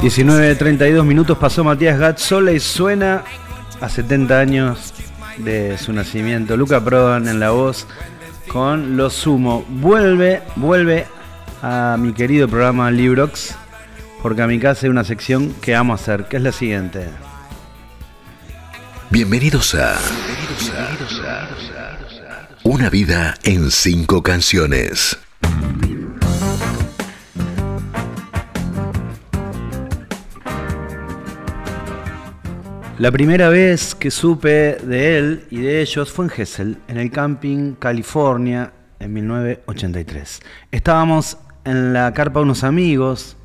19.32 minutos pasó Matías Gatzola y suena a 70 años de su nacimiento. Luca Prodan en la voz con Lo Sumo. Vuelve, vuelve a mi querido programa Librox, porque a mi casa hay una sección que amo hacer, que es la siguiente. Bienvenidos a, Una vida en cinco canciones. La primera vez que supe de él y de ellos fue en Hessel, en el camping California, en 1983. Estábamos en la carpa unos amigos,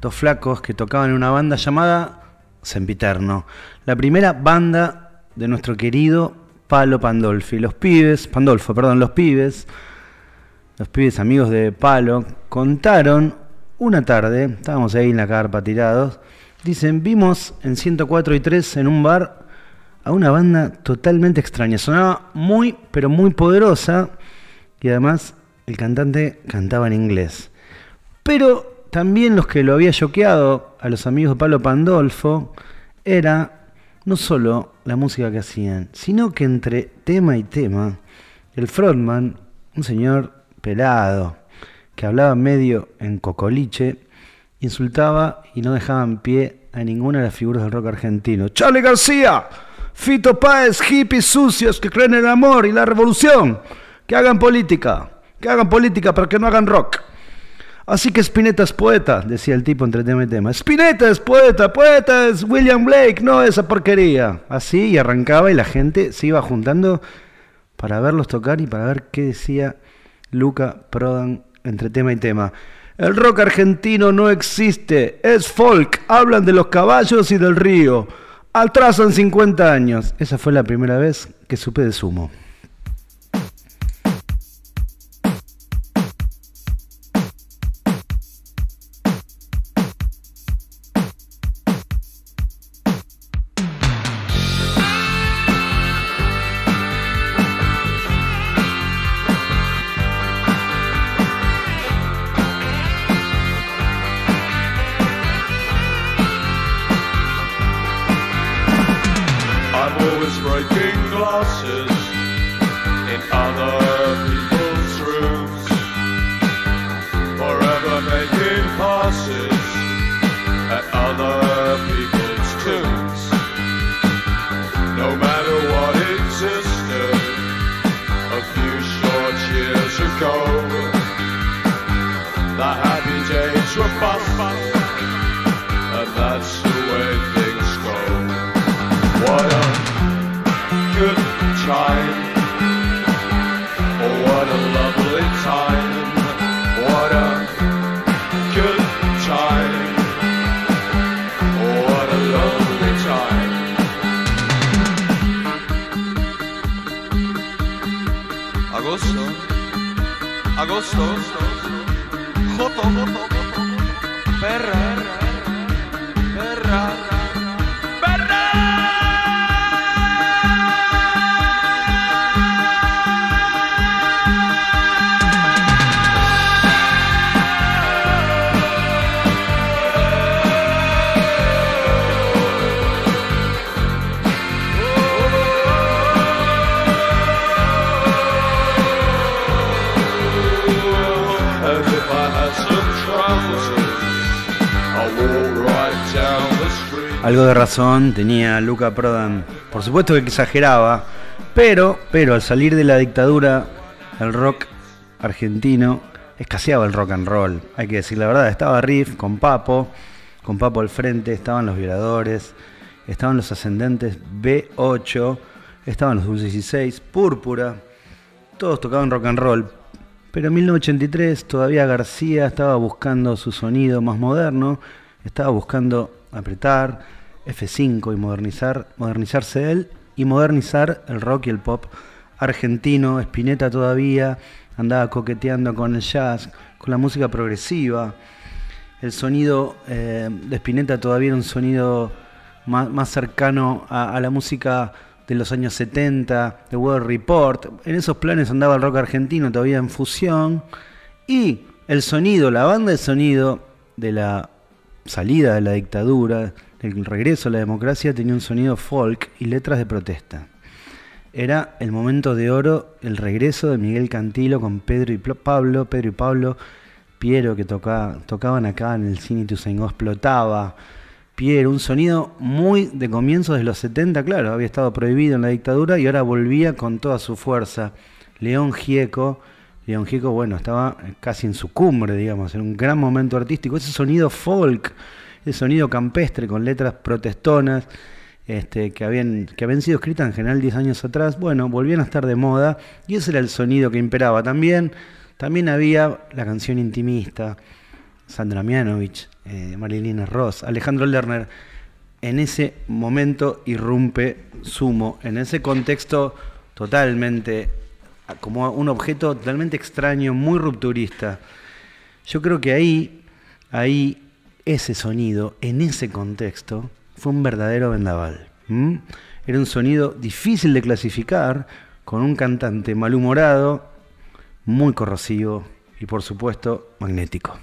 dos flacos que tocaban en una banda llamada Sempiterno, la primera banda de nuestro querido Palo Pandolfi. Los pibes, Pandolfo, perdón, los pibes, los pibes amigos de Palo, contaron una tarde, estábamos ahí en la carpa tirados, Dicen, vimos en 104 y 3 en un bar a una banda totalmente extraña. Sonaba muy, pero muy poderosa y además el cantante cantaba en inglés. Pero también los que lo había choqueado a los amigos de Pablo Pandolfo era no solo la música que hacían, sino que entre tema y tema, el frontman, un señor pelado, que hablaba medio en cocoliche, insultaba y no dejaba en pie a ninguna de las figuras del rock argentino. Charlie García, Fito Páez, hippies sucios que creen en el amor y la revolución, que hagan política, que hagan política para que no hagan rock. Así que Spinetta es poeta, decía el tipo entre tema y tema. Spinetta es poeta, poeta es William Blake, no esa porquería. Así y arrancaba y la gente se iba juntando para verlos tocar y para ver qué decía Luca Prodan entre tema y tema. El rock argentino no existe, es folk, hablan de los caballos y del río. Atrasan 50 años. Esa fue la primera vez que supe de sumo. passes. Algo de razón tenía Luca Prodan. Por supuesto que exageraba, pero, pero al salir de la dictadura, el rock argentino escaseaba el rock and roll. Hay que decir la verdad, estaba Riff con Papo, con Papo al frente, estaban los violadores, estaban los ascendentes B8, estaban los 16, Púrpura, todos tocaban rock and roll. Pero en 1983 todavía García estaba buscando su sonido más moderno, estaba buscando apretar F5 y modernizar, modernizarse él y modernizar el rock y el pop argentino. Spinetta todavía andaba coqueteando con el jazz, con la música progresiva. El sonido eh, de Spinetta todavía era un sonido más, cercano a, la música de los años 70, de World Report. En esos planes andaba el rock argentino todavía en fusión. Y el sonido, la banda de sonido de la salida de la dictadura, el regreso a la democracia, tenía un sonido folk y letras de protesta. Era el momento de oro, el regreso de Miguel Cantilo con Pedro y Pablo, Pedro y Pablo, Piero que tocaban acá en el cine Ituzaingó, explotaba. Piero, un sonido muy de comienzos de los 70, claro, había estado prohibido en la dictadura y ahora volvía con toda su fuerza. León Gieco, León Gieco, bueno, estaba casi en su cumbre, digamos, en un gran momento artístico. Ese sonido folk, ese sonido campestre con letras protestonas, este, que, habían, que habían sido escritas en general 10 años atrás, bueno, volvían a estar de moda y ese era el sonido que imperaba. También, también había la canción intimista, Sandra Mianovich, eh, Marilina Ross, Alejandro Lerner. En ese momento irrumpe Sumo, en ese contexto totalmente como un objeto totalmente extraño, muy rupturista. Yo creo que ahí, ahí, ese sonido, en ese contexto, fue un verdadero vendaval. Era un sonido difícil de clasificar, con un cantante malhumorado, muy corrosivo y por supuesto magnético.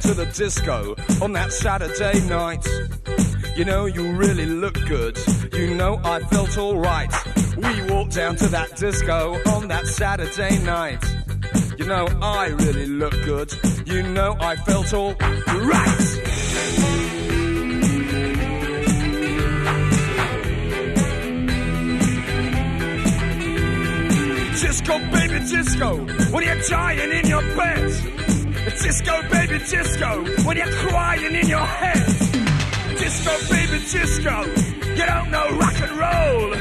Disco on that Saturday night. You know, you really look good. You know, I felt alright. We walked down to that disco on that Saturday night. You know, I really look good. You know, I felt all right. Disco, baby, disco, when you're dying in your bed. Disco, baby, disco, when you're crying in your head. Disco, baby, disco, you don't know rock and roll.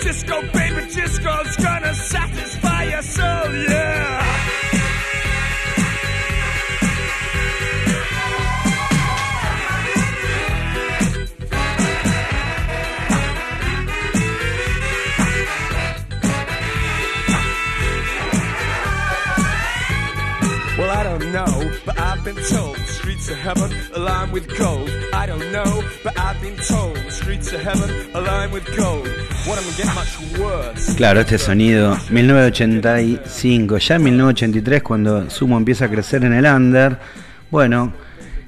Disco, baby, disco's gonna satisfy your soul, yeah. Claro, este sonido, 1985, ya en 1983 cuando Sumo empieza a crecer en el under, bueno,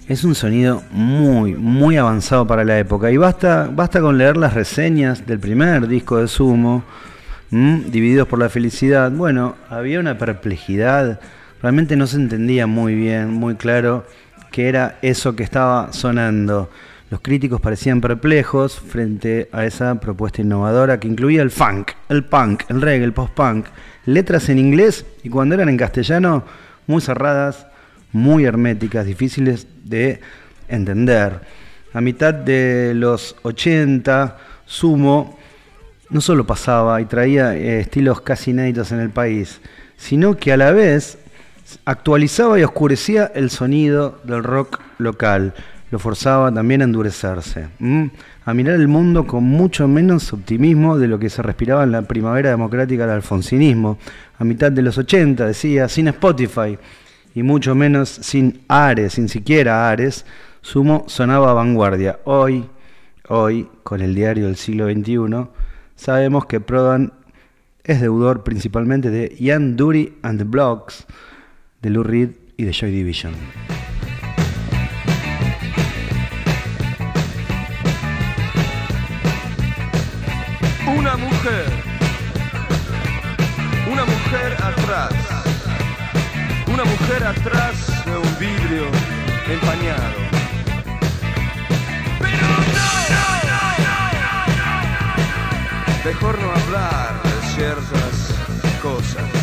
es un sonido muy, muy avanzado para la época. Y basta, basta con leer las reseñas del primer disco de Sumo, divididos por la felicidad. Bueno, había una perplejidad realmente no se entendía muy bien, muy claro qué era eso que estaba sonando. Los críticos parecían perplejos frente a esa propuesta innovadora que incluía el funk, el punk, el reggae, el post-punk, letras en inglés y cuando eran en castellano, muy cerradas, muy herméticas, difíciles de entender. A mitad de los 80, Sumo no solo pasaba y traía eh, estilos casi inéditos en el país, sino que a la vez actualizaba y oscurecía el sonido del rock local, lo forzaba también a endurecerse, a mirar el mundo con mucho menos optimismo de lo que se respiraba en la primavera democrática del alfonsinismo, a mitad de los 80, decía, sin Spotify y mucho menos sin Ares, sin siquiera Ares, Sumo sonaba a vanguardia. Hoy, hoy, con el diario del siglo XXI, sabemos que Prodan es deudor principalmente de Ian Dury and the Blocks, de Lou Reed y de Joy Division. Una mujer, una mujer atrás, una mujer atrás de un vidrio empañado. Pero no, mejor no hablar de ciertas cosas.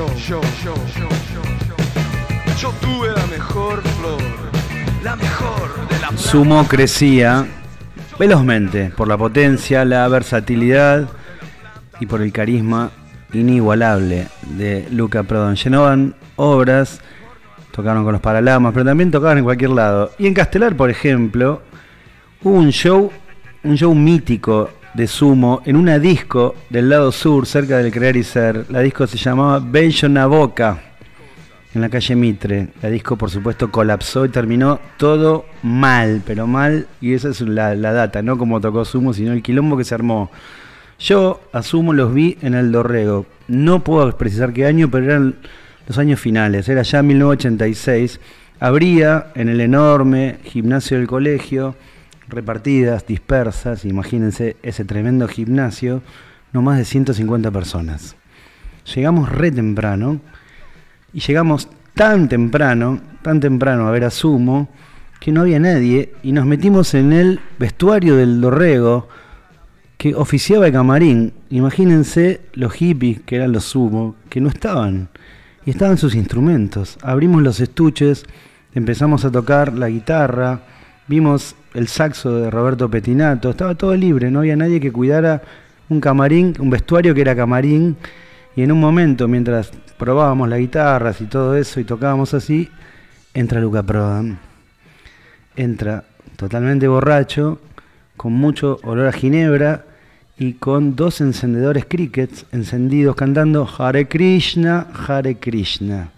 Yo tuve la mejor flor, la mejor de la Sumo crecía velozmente por la potencia, la versatilidad y por el carisma inigualable de Luca Prodan. Llenaban obras, tocaron con los Paralamas, pero también tocaban en cualquier lado. Y en Castelar, por ejemplo, hubo un show, un show mítico de Sumo en una disco del lado sur, cerca del Crear y Ser. La disco se llamaba Bello Boca, en la calle Mitre. La disco, por supuesto, colapsó y terminó todo mal, pero mal. Y esa es la, la data, no como tocó Sumo, sino el quilombo que se armó. Yo, asumo, los vi en el Dorrego. No puedo precisar qué año, pero eran los años finales. Era ya 1986. Habría en el enorme gimnasio del colegio, repartidas, dispersas, imagínense ese tremendo gimnasio, no más de 150 personas. Llegamos re temprano y llegamos tan temprano, tan temprano a ver a Sumo, que no había nadie y nos metimos en el vestuario del Dorrego que oficiaba el camarín. Imagínense los hippies que eran los Sumo, que no estaban y estaban sus instrumentos. Abrimos los estuches, empezamos a tocar la guitarra, vimos el saxo de Roberto Petinato, estaba todo libre, no había nadie que cuidara un camarín, un vestuario que era camarín, y en un momento, mientras probábamos las guitarras y todo eso y tocábamos así, entra Luca Prodan. Entra totalmente borracho, con mucho olor a ginebra y con dos encendedores crickets encendidos cantando Hare Krishna, Hare Krishna.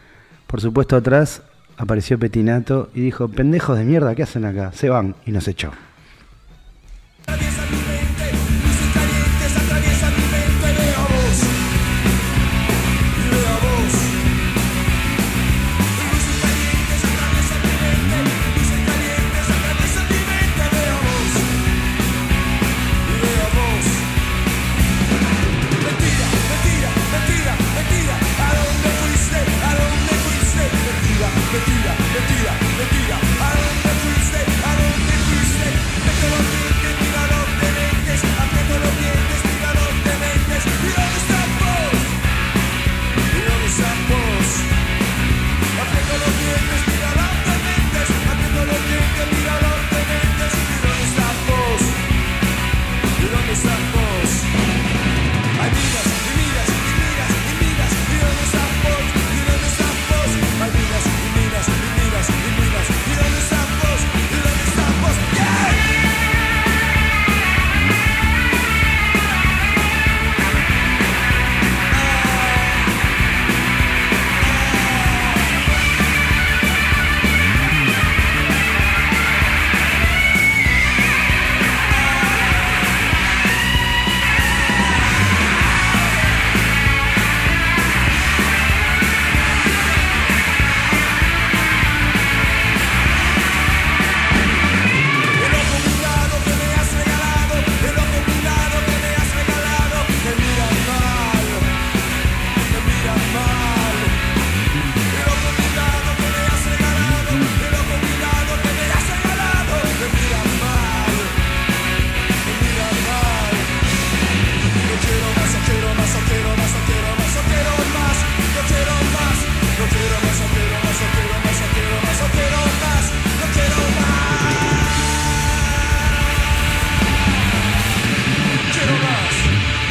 Por supuesto atrás apareció Petinato y dijo, pendejos de mierda, ¿qué hacen acá? Se van y nos echó.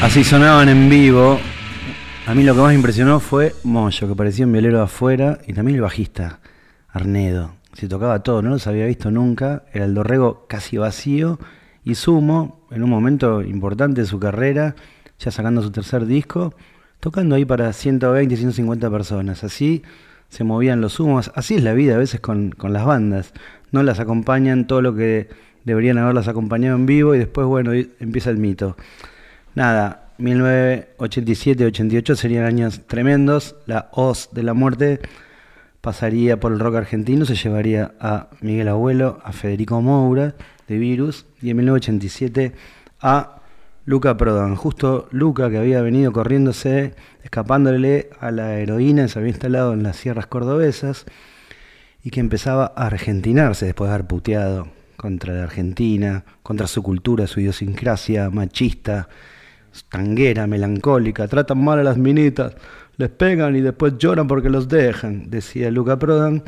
Así sonaban en vivo. A mí lo que más me impresionó fue Moyo, que parecía un violero de afuera, y también el bajista, Arnedo. Se tocaba todo, no los había visto nunca. Era el dorrego casi vacío. Y Sumo, en un momento importante de su carrera, ya sacando su tercer disco, tocando ahí para 120, 150 personas. Así se movían los humos. Así es la vida a veces con, con las bandas. No las acompañan todo lo que deberían haberlas acompañado en vivo y después, bueno, empieza el mito. Nada, 1987-88 serían años tremendos. La hoz de la muerte pasaría por el rock argentino, se llevaría a Miguel Abuelo, a Federico Moura de Virus y en 1987 a Luca Prodan. Justo Luca que había venido corriéndose, escapándole a la heroína, se había instalado en las sierras cordobesas y que empezaba a argentinarse después de haber puteado contra la Argentina, contra su cultura, su idiosincrasia machista, tanguera, melancólica, tratan mal a las minitas, les pegan y después lloran porque los dejan, decía Luca Prodan.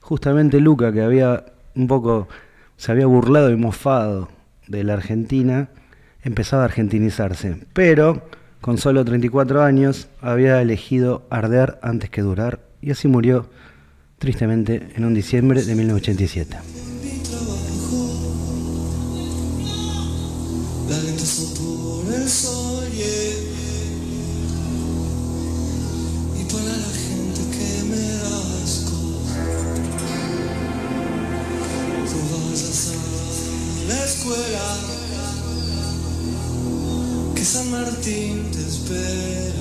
Justamente Luca, que había un poco, se había burlado y mofado de la Argentina, empezaba a argentinizarse, pero con solo 34 años había elegido arder antes que durar y así murió tristemente en un diciembre de 1987. El sol. Y para la gente que me asco. Tú vas a la escuela. Que San Martín te espera.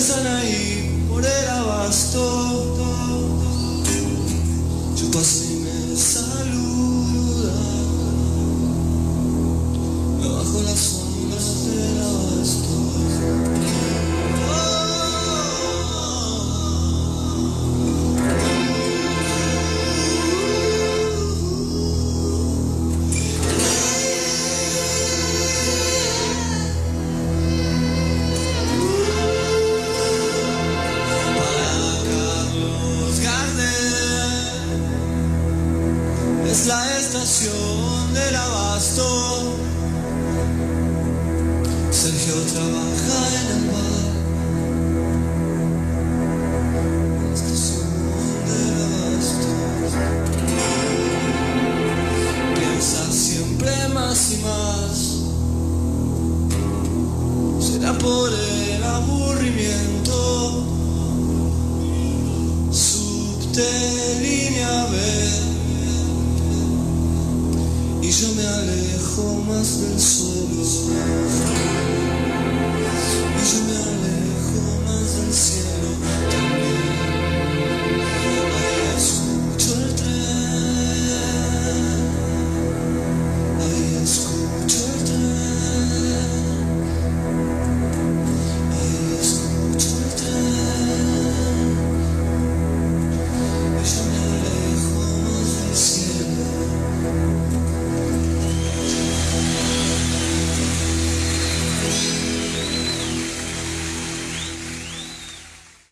Se besan ahí por el abasto. Yo paso y me Es la estación del abasto. Sergio trabaja en el bar. Estación del abasto. Piensa siempre más y más. Será por el aburrimiento subte línea B y yo me alejo más del suelo y yo me alejo más del cielo